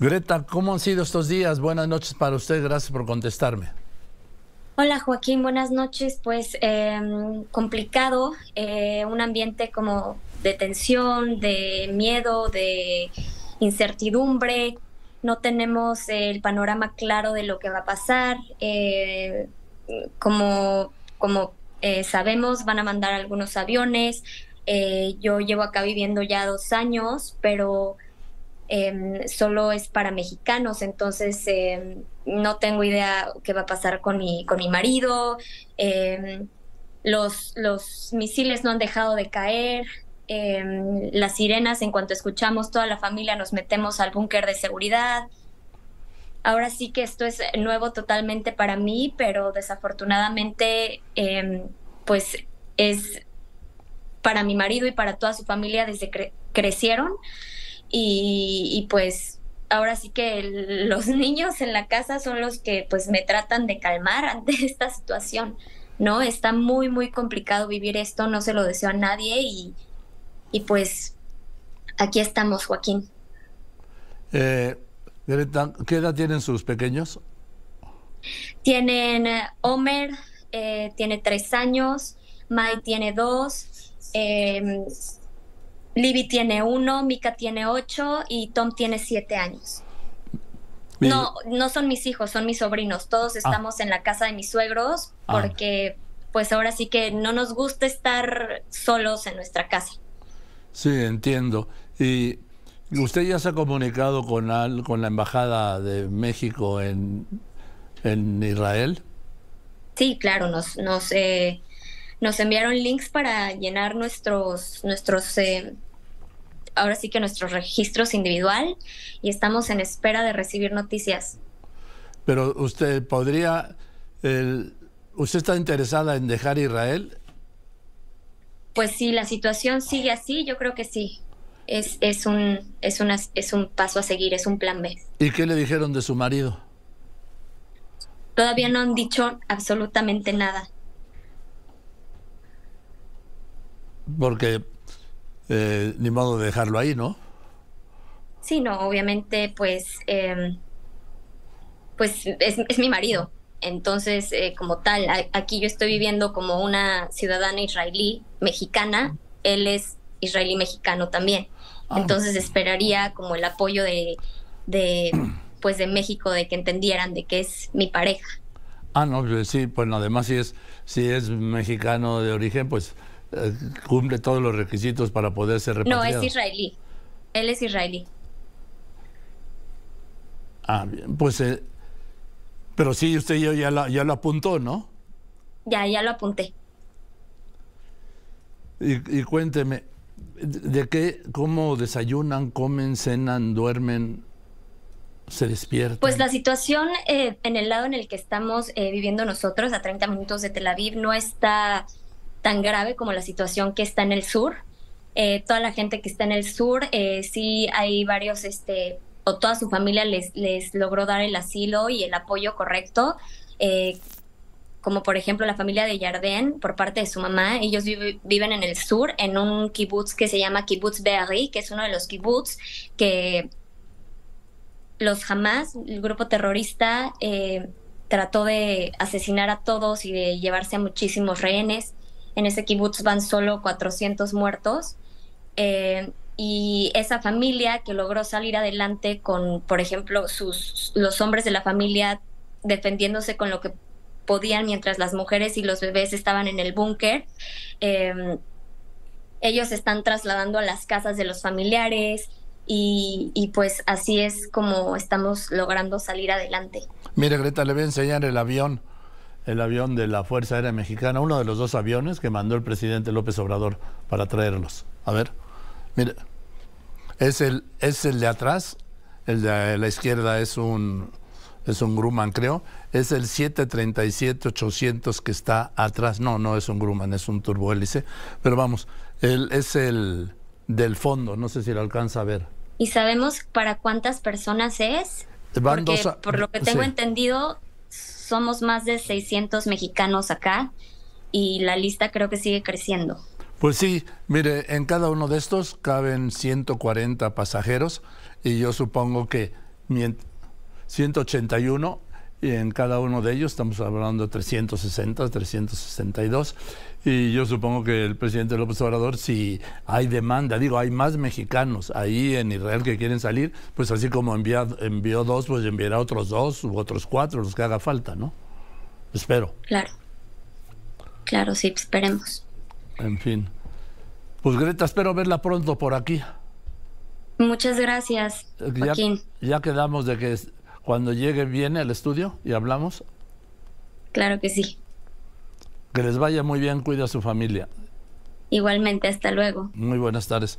Greta, ¿cómo han sido estos días? Buenas noches para usted, gracias por contestarme. Hola Joaquín, buenas noches. Pues em, complicado, eh, un ambiente como de tensión, de miedo, de incertidumbre. No tenemos el panorama claro de lo que va a pasar. Eh, como como eh, sabemos, van a mandar algunos aviones. yo llevo acá viviendo ya dos años, pero Em, solo es para mexicanos, entonces em, no tengo idea qué va a pasar con mi, con mi marido. Em, los, los misiles no han dejado de caer. las sirenas, en cuanto escuchamos, toda la familia nos metemos al búnker de seguridad. Ahora sí que esto es nuevo totalmente para mí, pero desafortunadamente, pues es para mi marido y para toda su familia desde que crecieron. Y, pues ahora sí que los niños en la casa son los que pues me tratan de calmar ante esta situación, ¿no? Está muy, muy complicado vivir esto, no se lo deseo a nadie y, y pues aquí estamos, Joaquín. Eh, ¿qué edad tienen sus pequeños? Tienen eh, Homer, eh, tiene tres años, Mai tiene dos, eh, Libby tiene uno, Mika tiene ocho y Tom tiene siete años. No, no son mis hijos, son mis sobrinos. Todos ah. estamos en la casa de mis suegros ah. porque pues ahora sí que no nos gusta estar solos en nuestra casa. Sí, entiendo. ¿Y usted ya se ha comunicado con, con la Embajada de México en, en Israel? Sí, claro, nos, nos, eh, nos enviaron links para llenar nuestros, nuestros eh, ahora sí que nuestros registros individual y estamos en espera de recibir noticias. Pero usted podría, ¿usted está interesada en dejar Israel? Pues si la situación sigue así, yo creo que sí. Es, es, un, es, una, es un paso a seguir, es un plan B. ¿Y qué le dijeron de su marido? Todavía no han dicho absolutamente nada. Porque eh, ni modo de dejarlo ahí, ¿no? Sí, no, obviamente, pues, em, pues es, mi marido. Entonces, eh, como tal, aquí yo estoy viviendo como una ciudadana israelí mexicana. Él es israelí mexicano también. Ah. Entonces esperaría como el apoyo de, de, pues de México, de que entendieran de que es mi pareja. Ah, no, pues sí, pues además si es, si es mexicano de origen, pues eh, cumple todos los requisitos para poder ser repatriado. No, es israelí. Él es israelí. Ah, bien. Pues, eh, pero sí, usted ya, ya, ya lo apuntó, ¿no? Ya, ya lo apunté. Y, cuénteme, ¿de qué, cómo desayunan, comen, cenan, duermen, se despiertan? Pues la situación eh, en el lado en el que estamos viviendo nosotros, a 30 minutos de Tel Aviv, no está tan grave como la situación que está en el sur. Eh, toda la gente que está en el sur, eh, sí hay varios, este, o toda su familia les, les logró dar el asilo y el apoyo correcto. Eh, como por ejemplo la familia de Jardín por parte de su mamá. Ellos viven en el sur, en un kibutz que se llama Kibbutz Be'ari, que es uno de los kibbutz que los Hamas, el grupo terrorista, trató de asesinar a todos y de llevarse a muchísimos rehenes en ese kibutz van solo 400 muertos. Eh, y esa familia que logró salir adelante con, por ejemplo, sus, los hombres de la familia defendiéndose con lo que podían mientras las mujeres y los bebés estaban en el búnker. Eh, ellos están trasladando a las casas de los familiares y, y, pues así es como estamos logrando salir adelante. Mire, Greta, le voy a enseñar el avión el avión de la Fuerza Aérea Mexicana, uno de los dos aviones que mandó el presidente López Obrador para traerlos. A ver, mire, es el, es el de atrás, el de la izquierda es un, es un Grumman, creo, es el 737-800 que está atrás, no, no es un Grumman, es un turbohélice, pero vamos, el, es el del fondo, no sé si lo alcanza a ver. ¿Y sabemos para cuántas personas es? Porque, por lo que tengo entendido, somos más de 600 mexicanos acá y la lista creo que sigue creciendo. Pues sí, mire, en cada uno de estos caben 140 pasajeros y yo supongo que 181 y en cada uno de ellos estamos hablando de 360, 362. Y yo supongo que el presidente López Obrador, si hay demanda, digo, hay más mexicanos ahí en Israel que quieren salir, pues así como envía, envió dos, pues enviará otros dos u otros cuatro, los que haga falta, ¿no? Espero. Claro. Claro, sí, esperemos. En fin. Pues Greta, espero verla pronto por aquí. Muchas gracias, Joaquín. ya quedamos de que cuando llegue viene al estudio y hablamos. Claro que sí. Que les vaya muy bien, cuida a su familia. Igualmente, hasta luego. Muy buenas tardes.